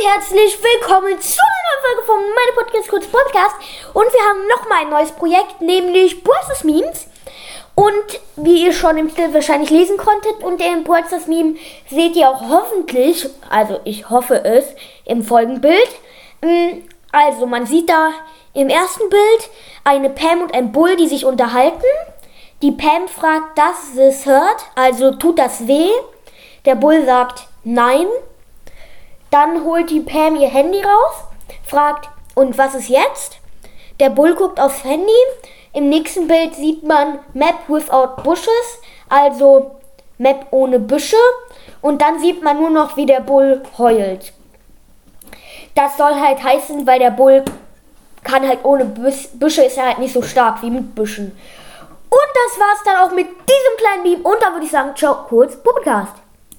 und herzlich willkommen zu einer neuen Folge von meinem Podcast Kurz Podcast. Und wir haben nochmal ein neues Projekt, nämlich Burstes Memes. Und wie ihr schon im Titel wahrscheinlich lesen konntet, und im Burstes Meme seht ihr auch hoffentlich, also ich hoffe es, im Folgenbild. Mm, also man sieht da im ersten Bild eine Pam und ein Bull, die sich unterhalten. Die Pam fragt, does this hurt? Also tut das weh? Der Bull sagt nein. Dann holt die Pam ihr Handy raus, fragt, und was ist jetzt? Der Bull guckt aufs Handy. Im nächsten Bild sieht man Map without bushes, also Map ohne Büsche. Und dann sieht man nur noch, wie der Bull heult. Das soll halt heißen, weil der Bull kann halt ohne Büsche ist er halt nicht so stark wie mit Büschen. Und das war's dann auch mit diesem kleinen Meme. Und dann würde ich sagen, ciao, kurz, Puppetcast.